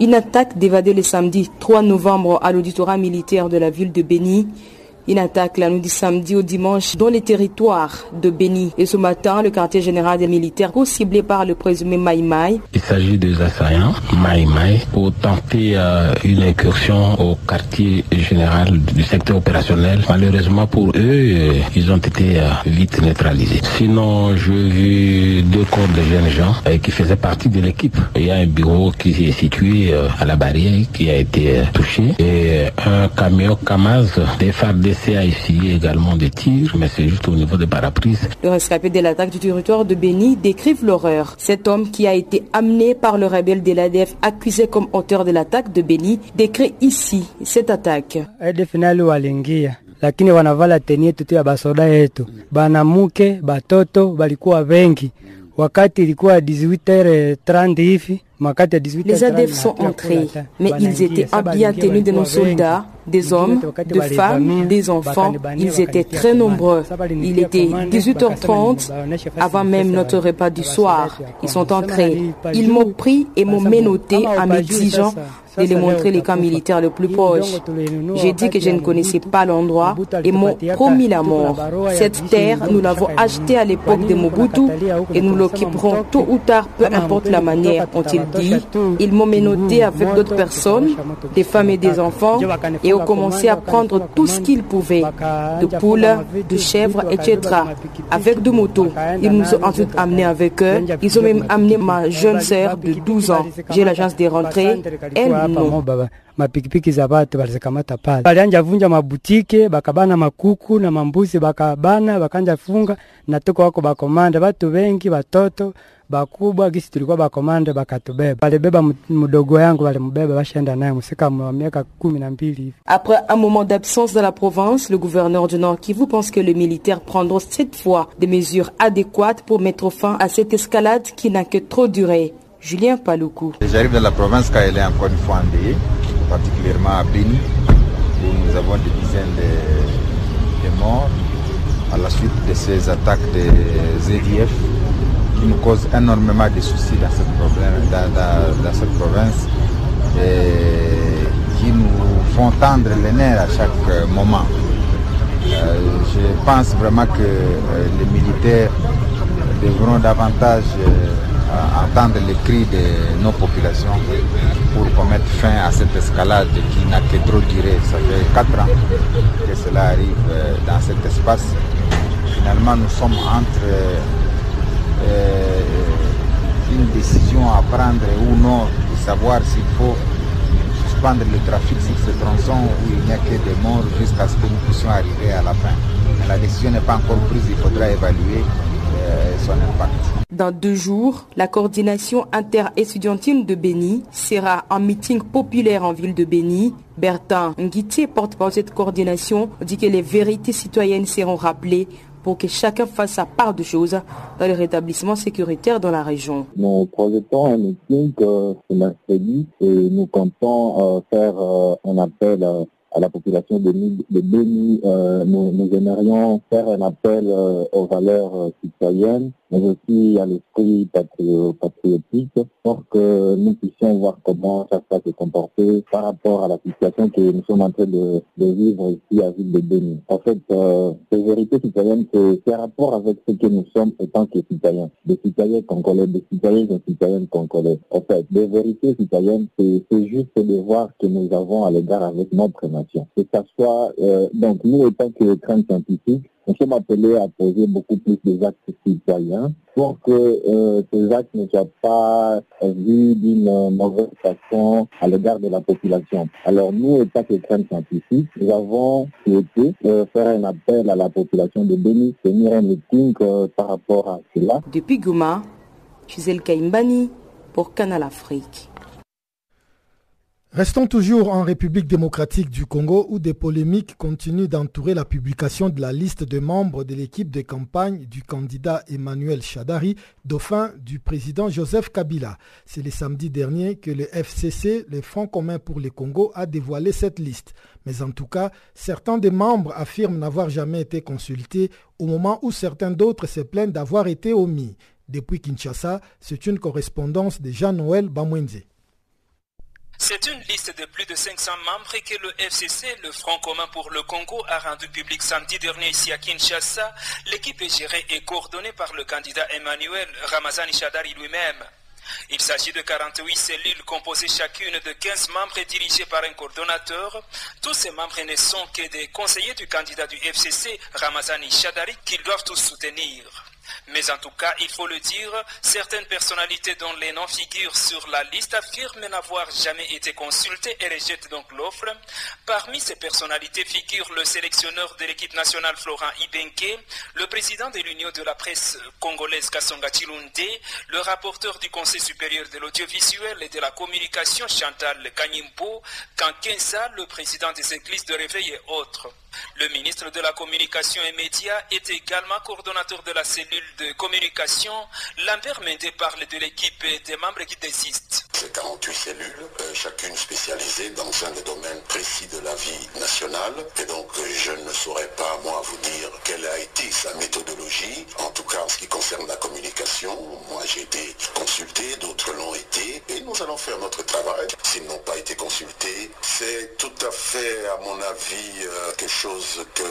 Une attaque dévadée le samedi 3 novembre à l'auditorat militaire de la ville de Béni une attaque la nuit du samedi au dimanche dans les territoires de Béni. Et ce matin, le quartier général des militaires ciblé par le présumé Maïmaï. Il s'agit des assaillants Maïmaï pour tenter euh, une incursion au quartier général du secteur opérationnel. Malheureusement pour eux, euh, ils ont été euh, vite neutralisés. Sinon, je vu deux corps de jeunes gens qui faisaient partie de l'équipe. Il y a un bureau qui est situé à la barrière qui a été touché et un camion Kamaz des phares a essayé également de tirs, mais c'est juste au niveau des paraprises. Le rescapé de l'attaque du territoire de Béni décrivent l'horreur. Cet homme qui a été amené par le rebelle de l'ADF accusé comme auteur de l'attaque de Béni décrit ici cette attaque. lakini wanavala teni yetu tu ya basoda yetu, banamuke batoto balikuwa wengi. Wakati ilikuwa 18h30 hivi Les ADF sont entrés, mais ils étaient bien tenus de nos soldats, des hommes, des femmes, des enfants. Ils étaient très nombreux. Il était 18h30, avant même notre repas du soir. Ils sont entrés. Ils m'ont pris et m'ont menotté en m'exigeant de les montrer les camps militaires le plus proche. J'ai dit que je ne connaissais pas l'endroit et m'ont promis la mort. Cette terre, nous l'avons achetée à l'époque de Mobutu et nous l'occuperons tôt ou tard, peu importe la manière, ont-ils Ils m'ont menotté avec d'autres personnes, des femmes et des enfants, et ont commencé à prendre tout ce qu'ils pouvaient, de poules, de chèvres, etc., avec deux motos. Ils nous ont ensuite amenés avec eux. Ils ont même amené ma jeune sœur de 12 ans. J'ai la chance de rentrer. Elle, non. Bakubwa gisi tulikuwa bakomande bakatubeba, balibeba mdogo yangu, walimbeba bashaenda naye musika wa miaka kumi na mbili hivi. Après un moment d'absence dans la province, le gouverneur du Nord Kivu pense que les militaires prendront cette fois des mesures adéquates pour mettre fin à cette escalade qui n'a que trop duré. Julien Paloukou. J'arrive dans la province quand elle est encore une fois endeuillée, particulièrement à Béni, où nous avons des dizaines de, de morts à la suite de ces attaques des ZDF qui nous causent énormément de soucis dans cette, province et qui nous font tendre les nerfs à chaque moment. Euh, je pense vraiment que euh, les militaires devront davantage euh, entendre les cris de nos populations pour qu'on mette fin à cette escalade qui n'a que trop duré. Ça fait quatre ans que cela arrive euh, dans cet espace. Finalement, nous sommes entre euh, une décision à prendre ou non, de savoir s'il faut suspendre le trafic sur ce tronçon où il n'y a que des morts jusqu'à ce que nous puissions arriver à la fin. Mais la décision n'est pas encore prise, il faudra évaluer euh, son impact. Dans deux jours, la coordination inter-étudiantine de Béni sera en meeting populaire en ville de Béni. Bertin Nguitier, porte-parole de cette coordination, dit que les vérités citoyennes seront rappelées pour que chacun fasse sa part de choses dans le rétablissement sécuritaire dans la région. Nous projetons un meeting euh, ce mercredi et nous comptons euh, faire euh, un appel à la population de, de Béni. nous, nous, aimerions faire un appel aux valeurs citoyennes mais aussi à l'esprit patriotique pour que nous puissions voir comment ça va se comporter par rapport à la situation que nous sommes en train de, de vivre ici à Ville de Béni. En fait, euh, ces vérités citoyennes, c'est rapport avec ce que nous sommes en tant que citoyens, des citoyens congolais, des citoyens et citoyennes congolais. En fait, des vérités citoyennes, c'est juste le devoir que nous avons à l'égard avec notre nation. Que ça soit, euh, donc nous, étant que crème scientifique, nous sommes appelés à poser beaucoup plus des actes citoyens pour que euh, ces actes ne soient pas vus d'une mauvaise façon à l'égard de la population. Alors nous, état que crème scientifique, nous avons souhaité euh, faire un appel à la population de Béni, tenir un meeting euh, par rapport à cela. Depuis Gouma, Gisèle Kaimbani pour Canal Afrique. Restons toujours en République démocratique du Congo où des polémiques continuent d'entourer la publication de la liste de membres de l'équipe de campagne du candidat Emmanuel Chadari, dauphin du président Joseph Kabila. C'est le samedi dernier que le FCC, le Front commun pour le Congo, a dévoilé cette liste. Mais en tout cas, certains des membres affirment n'avoir jamais été consultés au moment où certains d'autres se plaignent d'avoir été omis. Depuis Kinshasa, c'est une correspondance de Jean-Noël Bamwenze. C'est une liste de plus de 500 membres que le FCC, le Front commun pour le Congo, a rendu public samedi dernier ici à Kinshasa. L'équipe est gérée et coordonnée par le candidat Emmanuel Ramazani Chadari lui-même. Il s'agit de 48 cellules composées chacune de 15 membres et dirigées par un coordonnateur. Tous ces membres ne sont que des conseillers du candidat du FCC, Ramazani Chadari, qu'ils doivent tous soutenir. Mais en tout cas, il faut le dire, certaines personnalités dont les noms figurent sur la liste affirment n'avoir jamais été consultées et rejettent donc l'offre. Parmi ces personnalités figure le sélectionneur de l'équipe nationale Florent Ibenke, le président de l'Union de la presse congolaise Kassonga Chilunde, le rapporteur du Conseil supérieur de l'audiovisuel et de la communication Chantal Kanyimbo, Kankensa, le président des églises de réveil et autres. Le ministre de la Communication et Médias est également coordonnateur de la cellule de communication. Lambert Mendé parle de l'équipe et des membres qui désistent. C'est 48 cellules, euh, chacune spécialisée dans un des domaines précis de la vie nationale. Et donc, euh, je ne saurais pas, moi, vous dire quelle a été sa méthodologie. En tout cas, en ce qui concerne la communication, moi, j'ai été consulté, d'autres l'ont été. Et nous allons faire notre travail. S'ils n'ont pas été consultés, c'est tout à fait, à mon avis, euh, quelque chose que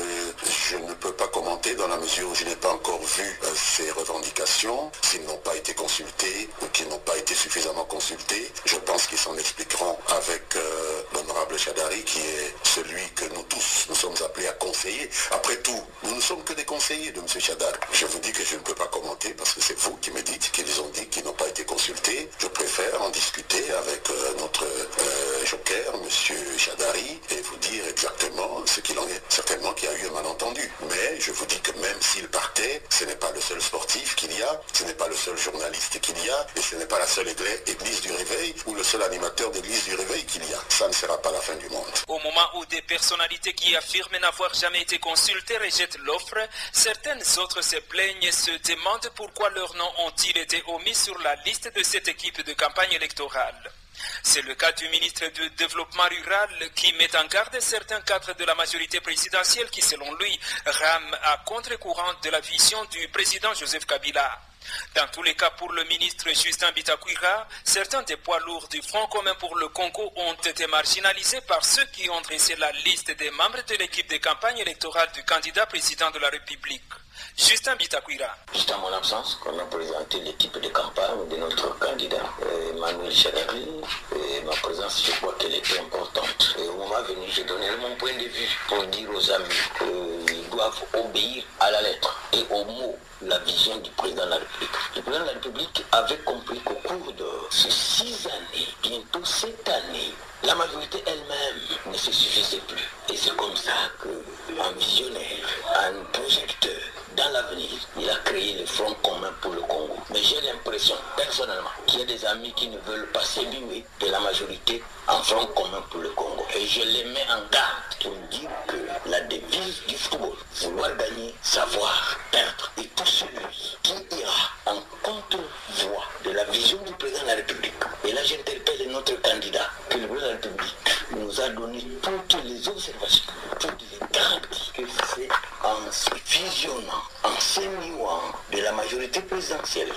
je ne peux pas commenter dans la mesure où je n'ai pas encore vu ces revendications. S'ils n'ont pas été consultés ou qu'ils n'ont pas été suffisamment consultés, je pense qu'ils s'en expliqueront avec euh, l'honorable Chadari qui est celui que nous tous nous sommes appelés à conseiller. Après tout, nous ne sommes que des conseillers de M. Chadari. Je vous dis que je ne peux pas commenter parce que c'est vous qui me dites qu'ils ont dit qu'ils n'ont pas été consultés. Je préfère en discuter avec euh, notre joker, M. Chadari, et vous dire exactement ce qu'il en est. Certainement qu'il y a eu un malentendu. Mais je vous dis que même s'il partait, ce n'est pas le seul sportif qu'il y a, ce n'est pas le seul journaliste qu'il y a, et ce n'est pas la seule église du réveil ou le seul animateur d'église du réveil qu'il y a. Ça ne sera pas la fin du monde. Au moment où des personnalités qui affirment n'avoir jamais été consultées rejettent l'offre, certaines autres se plaignent et se demandent pourquoi leurs noms ont-ils été omis sur la liste de cette équipe de campagne électorale. C'est le cas du ministre du Développement rural qui met en garde certains cadres de la majorité présidentielle qui, selon lui, rament à contre-courant de la vision du président Joseph Kabila. Dans tous les cas, pour le ministre Justin Bitakwira, certains des poids lourds du Front commun pour le Congo ont été marginalisés par ceux qui ont dressé la liste des membres de l'équipe de campagne électorale du candidat président de la République. Justin Bitakwira. Juste à mon absence, qu'on a présenté l'équipe de campagne de notre candidat, Emmanuel Chadari. Et ma présence, je crois qu'elle était importante. Et au moment venu, j'ai donné mon point de vue pour dire aux amis qu'ils doivent obéir à la lettre et au mot la vision du président de la République. Le président de la République avait compris qu'au cours de ces six années, bientôt sept années, la majorité elle-même ne se suffisait plus. Et c'est comme ça qu'un visionnaire, un projecteur, dans l'avenir, il a créé le Front commun pour le Congo. Mais j'ai l'impression, personnellement, qu'il y a des amis qui ne veulent pas s'émuer de la majorité en Front commun pour le Congo. Et je les mets en garde pour dire que la devise du football, vouloir gagner, savoir perdre. Et tout celui qui ira en contre-voie de la vision du président de la République. Et là, j'interpelle notre candidat, que le président de la République nous a donné toutes les observations, toutes les garanties que c'est en se fusionnant, en s'émuant de la majorité présidentielle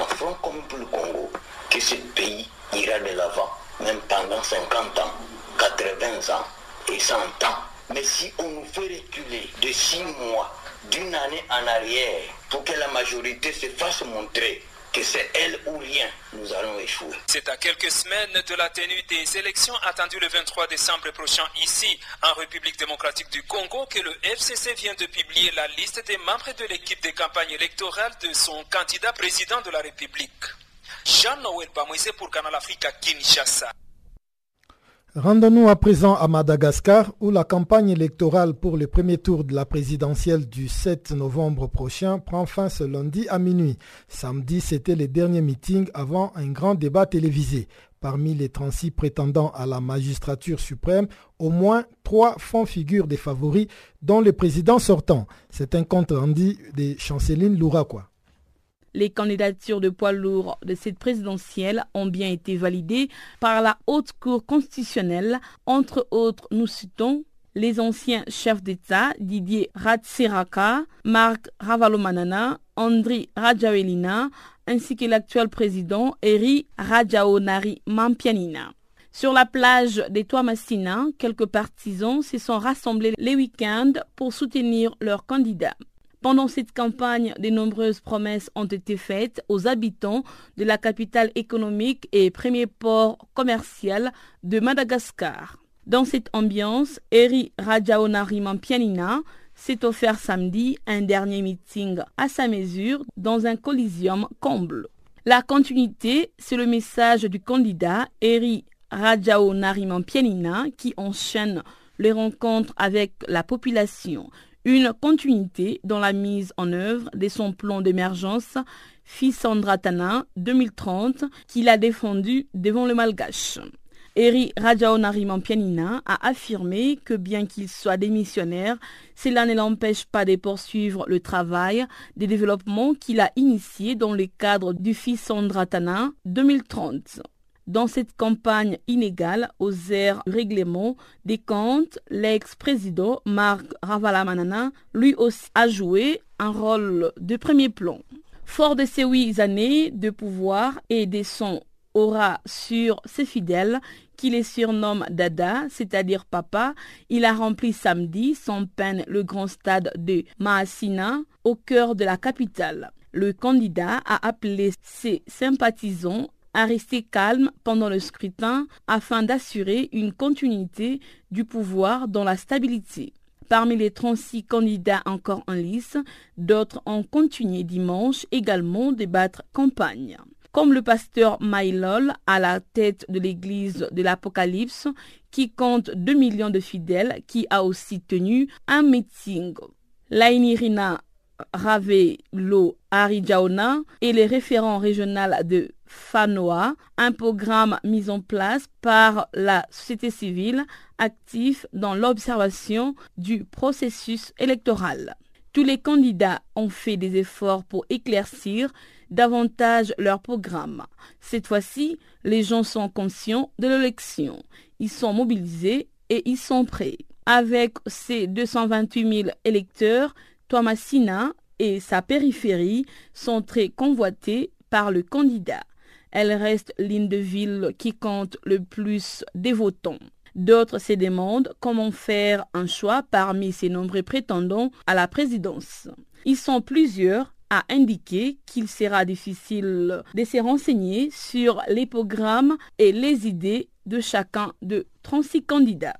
en Front commun pour le Congo que ce pays ira de l'avant, même pendant 50 ans, 80 ans et 100 ans. Mais si on nous fait reculer de 6 mois, d'une année en arrière, pour que la majorité se fasse montrer que c'est elle ou rien, nous allons échouer. C'est à quelques semaines de la tenue des élections attendues le 23 décembre prochain ici, en République démocratique du Congo, que le FCC vient de publier la liste des membres de l'équipe de campagne électorale de son candidat président de la République. Jean-Noël pour Canal Afrique à Kinshasa. Rendons-nous à présent à Madagascar où la campagne électorale pour le premier tour de la présidentielle du 7 novembre prochain prend fin ce lundi à minuit. Samedi, c'était le dernier meeting avant un grand débat télévisé. Parmi les 36 prétendants à la magistrature suprême, au moins trois font figure des favoris, dont le président sortant. C'est un compte rendu de Chanceline Louraquois. Les candidatures de poids lourds de cette présidentielle ont bien été validées par la Haute Cour constitutionnelle. Entre autres, nous citons les anciens chefs d'État Didier Ratsiraka, Marc Ravalomanana, Andri Rajavelina, ainsi que l'actuel président Eri Rajaonari Mampianina. Sur la plage des Toits-Massina, quelques partisans se sont rassemblés les week-ends pour soutenir leurs candidats. Pendant cette campagne, de nombreuses promesses ont été faites aux habitants de la capitale économique et premier port commercial de Madagascar. Dans cette ambiance, Eri Rajaonarimampianina s'est offert samedi un dernier meeting à sa mesure dans un collisium comble. La continuité, c'est le message du candidat Eri Rajaonarimampianina qui enchaîne les rencontres avec la population une continuité dans la mise en œuvre de son plan d'émergence Fisandratana 2030 qu'il a défendu devant le Malgache. Eri Rajaonarimampianina a affirmé que bien qu'il soit démissionnaire, cela ne l'empêche pas de poursuivre le travail de développement qu'il a initié dans le cadre du Fisandratana 2030. Dans cette campagne inégale aux airs règlement des comptes, l'ex-président Marc Ravalamanana, lui aussi, a joué un rôle de premier plan. Fort de ses huit années de pouvoir et de son aura sur ses fidèles, qui les surnomme Dada, c'est-à-dire papa, il a rempli samedi sans peine le grand stade de Mahasina, au cœur de la capitale. Le candidat a appelé ses sympathisants à rester calme pendant le scrutin afin d'assurer une continuité du pouvoir dans la stabilité. Parmi les 36 candidats encore en lice, d'autres ont continué dimanche également de battre campagne. Comme le pasteur Maïlol à la tête de l'église de l'Apocalypse qui compte 2 millions de fidèles qui a aussi tenu un meeting. Lainirina Ravelo Arijaona et les référents régionaux de FANOA, un programme mis en place par la société civile active dans l'observation du processus électoral. Tous les candidats ont fait des efforts pour éclaircir davantage leur programme. Cette fois-ci, les gens sont conscients de l'élection. Ils sont mobilisés et ils sont prêts. Avec ses 228 000 électeurs, Thomasina et sa périphérie sont très convoités par le candidat. Elle reste l'une de villes qui compte le plus des votants. D'autres se demandent comment faire un choix parmi ces nombreux prétendants à la présidence. Ils sont plusieurs à indiquer qu'il sera difficile de se renseigner sur les programmes et les idées de chacun de 36 candidats.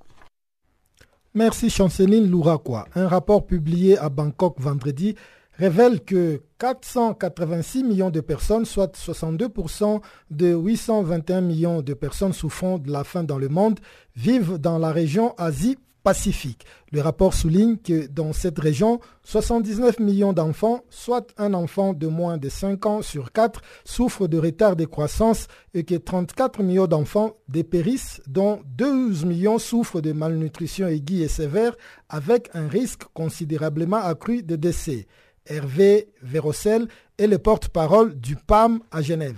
Merci Chanceline Louraquois. Un rapport publié à Bangkok vendredi révèle que 486 millions de personnes, soit 62% de 821 millions de personnes souffrant de la faim dans le monde, vivent dans la région Asie-Pacifique. Le rapport souligne que dans cette région, 79 millions d'enfants, soit un enfant de moins de 5 ans sur 4, souffrent de retard de croissance et que 34 millions d'enfants dépérissent, dont 12 millions souffrent de malnutrition aiguë et sévère, avec un risque considérablement accru de décès. Hervé Vérocel est le porte-parole du PAM à Genève.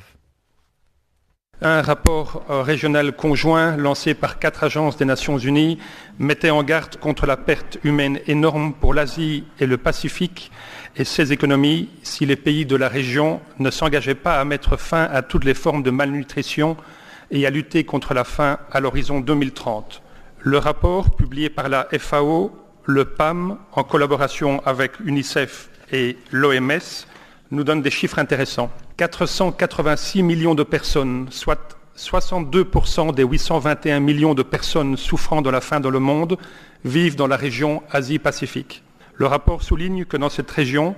Un rapport euh, régional conjoint lancé par quatre agences des Nations Unies mettait en garde contre la perte humaine énorme pour l'Asie et le Pacifique et ses économies si les pays de la région ne s'engageaient pas à mettre fin à toutes les formes de malnutrition et à lutter contre la faim à l'horizon 2030. Le rapport publié par la FAO, le PAM, en collaboration avec UNICEF et l'OMS nous donne des chiffres intéressants. 486 millions de personnes, soit 62% des 821 millions de personnes souffrant de la faim dans le monde, vivent dans la région Asie-Pacifique. Le rapport souligne que dans cette région,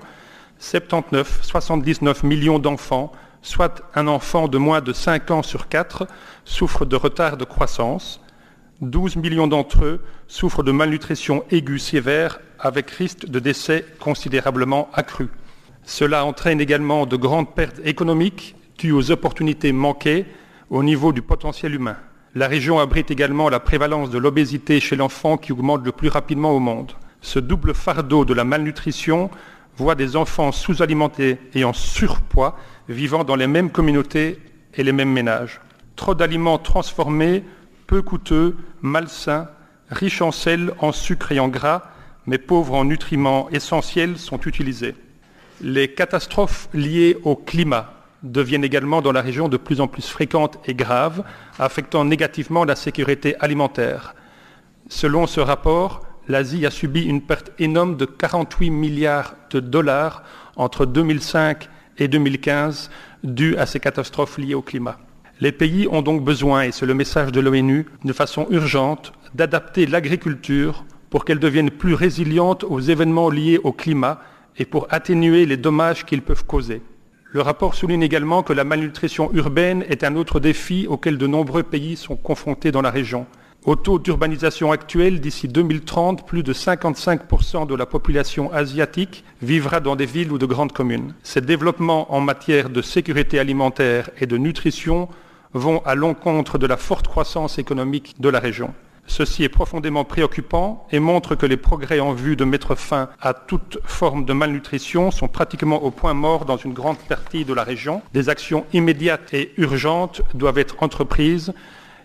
79, 79 millions d'enfants, soit un enfant de moins de 5 ans sur 4, souffrent de retard de croissance. 12 millions d'entre eux souffrent de malnutrition aiguë sévère avec risque de décès considérablement accru. Cela entraîne également de grandes pertes économiques dues aux opportunités manquées au niveau du potentiel humain. La région abrite également la prévalence de l'obésité chez l'enfant qui augmente le plus rapidement au monde. Ce double fardeau de la malnutrition voit des enfants sous-alimentés et en surpoids vivant dans les mêmes communautés et les mêmes ménages. Trop d'aliments transformés, peu coûteux, malsains, riches en sel, en sucre et en gras, mais pauvres en nutriments essentiels, sont utilisés. Les catastrophes liées au climat, deviennent également dans la région de plus en plus fréquentes et graves, affectant négativement la sécurité alimentaire. Selon ce rapport, l'Asie a subi une perte énorme de 48 milliards de dollars entre 2005 et 2015 due à ces catastrophes liées au climat. Les pays ont donc besoin, et c'est le message de l'ONU, de façon urgente, d'adapter l'agriculture pour qu'elle devienne plus résiliente aux événements liés au climat et pour atténuer les dommages qu'ils peuvent causer. Le rapport souligne également que la malnutrition urbaine est un autre défi auquel de nombreux pays sont confrontés dans la région. Au taux d'urbanisation actuel, d'ici 2030, plus de 55% de la population asiatique vivra dans des villes ou de grandes communes. Ces développements en matière de sécurité alimentaire et de nutrition vont à l'encontre de la forte croissance économique de la région. Ceci est profondément préoccupant et montre que les progrès en vue de mettre fin à toute forme de malnutrition sont pratiquement au point mort dans une grande partie de la région. Des actions immédiates et urgentes doivent être entreprises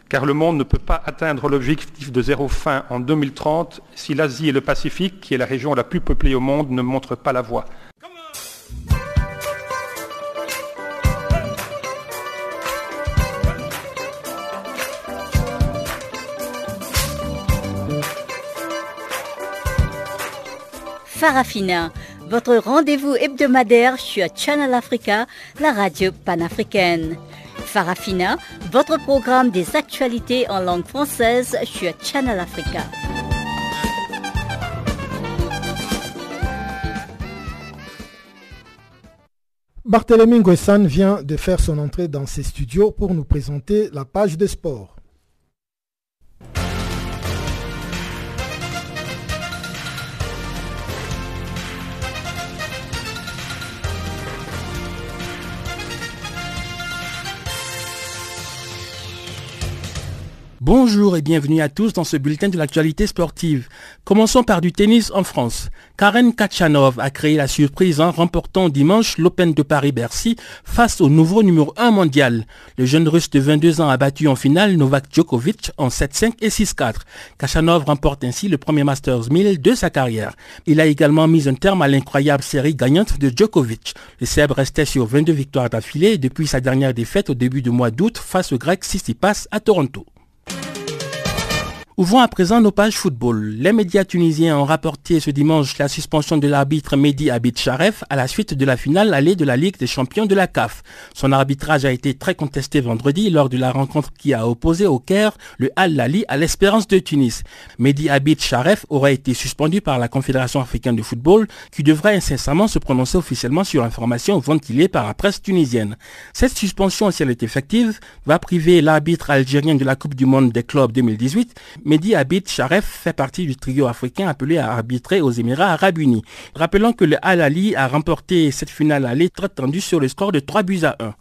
car le monde ne peut pas atteindre l'objectif de zéro faim en 2030 si l'Asie et le Pacifique, qui est la région la plus peuplée au monde, ne montrent pas la voie. Farafina, votre rendez-vous hebdomadaire sur Channel Africa, la radio panafricaine. Farafina, votre programme des actualités en langue française sur Channel Africa. Barthélemy Nguessan vient de faire son entrée dans ses studios pour nous présenter la page de sport. Bonjour et bienvenue à tous dans ce bulletin de l'actualité sportive. Commençons par du tennis en France. Karen Kachanov a créé la surprise en remportant dimanche l'Open de Paris-Bercy face au nouveau numéro 1 mondial. Le jeune russe de 22 ans a battu en finale Novak Djokovic en 7-5 et 6-4. Kachanov remporte ainsi le premier Masters 1000 de sa carrière. Il a également mis un terme à l'incroyable série gagnante de Djokovic. Le Serbe restait sur 22 victoires d'affilée depuis sa dernière défaite au début du mois d'août face au grec Sissipas à Toronto. Ouvrons à présent nos pages football. Les médias tunisiens ont rapporté ce dimanche la suspension de l'arbitre Mehdi Abid Sharef à la suite de la finale allée de la Ligue des champions de la CAF. Son arbitrage a été très contesté vendredi lors de la rencontre qui a opposé au Caire le Al-Lali à l'Espérance de Tunis. Mehdi Abid Sharef aurait été suspendu par la Confédération africaine de football qui devrait incessamment se prononcer officiellement sur l'information ventilée par la presse tunisienne. Cette suspension, si elle est effective, va priver l'arbitre algérien de la Coupe du Monde des clubs 2018 Mehdi Abid Sharef fait partie du trio africain appelé à arbitrer aux Émirats Arabes Unis. Rappelons que le Al-Ali a remporté cette finale à très tendue sur le score de 3 buts à 1.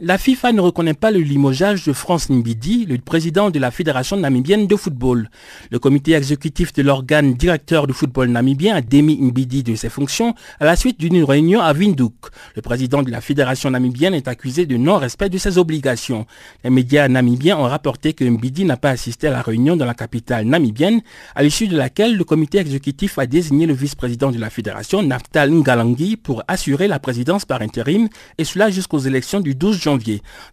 La FIFA ne reconnaît pas le limogeage de France Mbidi, le président de la Fédération namibienne de football. Le comité exécutif de l'organe directeur du football namibien a démis Mbidi de ses fonctions à la suite d'une réunion à Windhoek. Le président de la Fédération namibienne est accusé de non-respect de ses obligations. Les médias namibiens ont rapporté que Mbidi n'a pas assisté à la réunion dans la capitale namibienne, à l'issue de laquelle le comité exécutif a désigné le vice-président de la Fédération, Naftal Ngalangi, pour assurer la présidence par intérim, et cela jusqu'aux élections du 12 janvier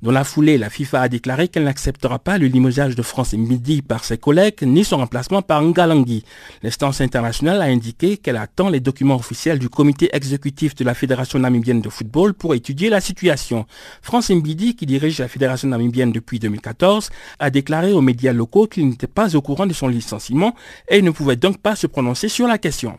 dans la foulée, la FIFA a déclaré qu'elle n'acceptera pas le limogeage de France Midi par ses collègues ni son remplacement par Ngalangi. L'instance internationale a indiqué qu'elle attend les documents officiels du comité exécutif de la Fédération namibienne de football pour étudier la situation. France Mbidi, qui dirige la Fédération namibienne depuis 2014, a déclaré aux médias locaux qu'il n'était pas au courant de son licenciement et ne pouvait donc pas se prononcer sur la question.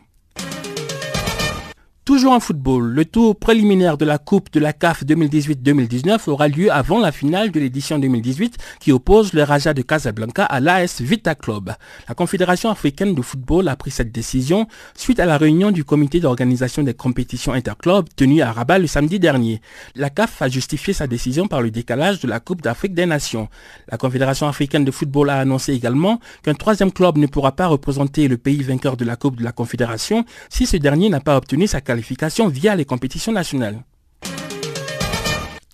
Toujours en football, le tour préliminaire de la Coupe de la CAF 2018-2019 aura lieu avant la finale de l'édition 2018 qui oppose le Raja de Casablanca à l'AS Vita Club. La Confédération africaine de football a pris cette décision suite à la réunion du comité d'organisation des compétitions interclubs tenue à Rabat le samedi dernier. La CAF a justifié sa décision par le décalage de la Coupe d'Afrique des Nations. La Confédération africaine de football a annoncé également qu'un troisième club ne pourra pas représenter le pays vainqueur de la Coupe de la Confédération si ce dernier n'a pas obtenu sa qualification via les compétitions nationales.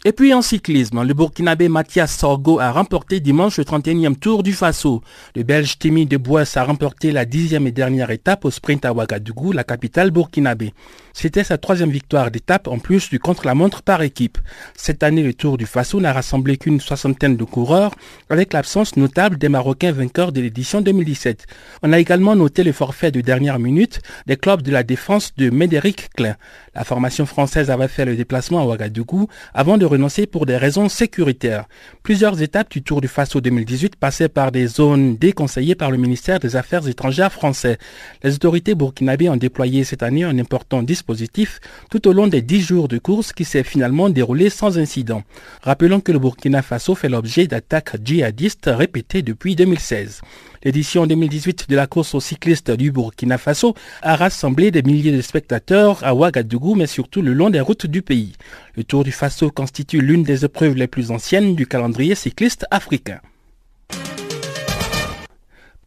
Et puis en cyclisme, le Burkinabé Mathias Sorgo a remporté dimanche le 31e tour du Faso. Le Belge Timmy de Bois a remporté la dixième et dernière étape au sprint à Ouagadougou, la capitale burkinabé. C'était sa troisième victoire d'étape en plus du contre-la-montre par équipe. Cette année, le Tour du Faso n'a rassemblé qu'une soixantaine de coureurs, avec l'absence notable des Marocains vainqueurs de l'édition 2017. On a également noté le forfait de dernière minute des clubs de la défense de Médéric Klein. La formation française avait fait le déplacement à Ouagadougou avant de renoncer pour des raisons sécuritaires. Plusieurs étapes du Tour du Faso 2018 passaient par des zones déconseillées par le ministère des Affaires étrangères français. Les autorités burkinabées ont déployé cette année un important dispositif tout au long des dix jours de course qui s'est finalement déroulé sans incident. Rappelons que le Burkina Faso fait l'objet d'attaques djihadistes répétées depuis 2016. L'édition 2018 de la course aux cyclistes du Burkina Faso a rassemblé des milliers de spectateurs à Ouagadougou, mais surtout le long des routes du pays. Le Tour du Faso constitue l'une des épreuves les plus anciennes du calendrier cycliste africain.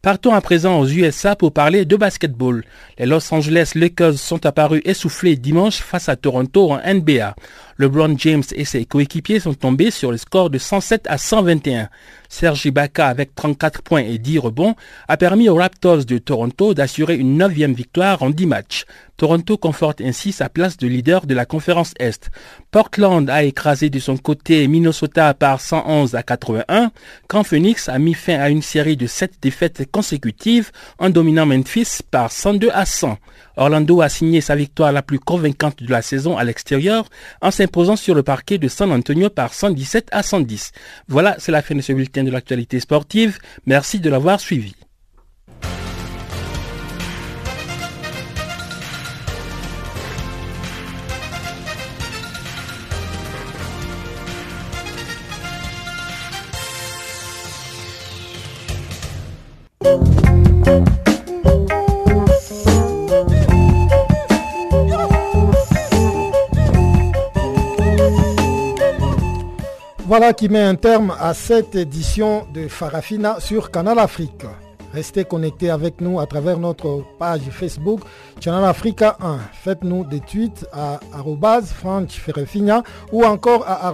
Partons à présent aux USA pour parler de basketball. Les Los Angeles Lakers sont apparus essoufflés dimanche face à Toronto en NBA. LeBron James et ses coéquipiers sont tombés sur le score de 107 à 121. Serge Ibaka avec 34 points et 10 rebonds a permis aux Raptors de Toronto d'assurer une neuvième victoire en 10 matchs. Toronto conforte ainsi sa place de leader de la conférence Est. Portland a écrasé de son côté Minnesota par 111 à 81, quand Phoenix a mis fin à une série de 7 défaites consécutives en dominant Memphis par 102 à 100. Orlando a signé sa victoire la plus convaincante de la saison à l'extérieur en s'imposant sur le parquet de San Antonio par 117 à 110. Voilà, c'est la fin de ce bulletin de l'actualité sportive. Merci de l'avoir suivi. Qui met un terme à cette édition de Farafina sur Canal Afrique. Restez connectés avec nous à travers notre page Facebook Channel Africa 1. Faites-nous des tweets à Ferrefina ou encore à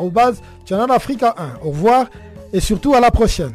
Channel Africa 1. Au revoir et surtout à la prochaine.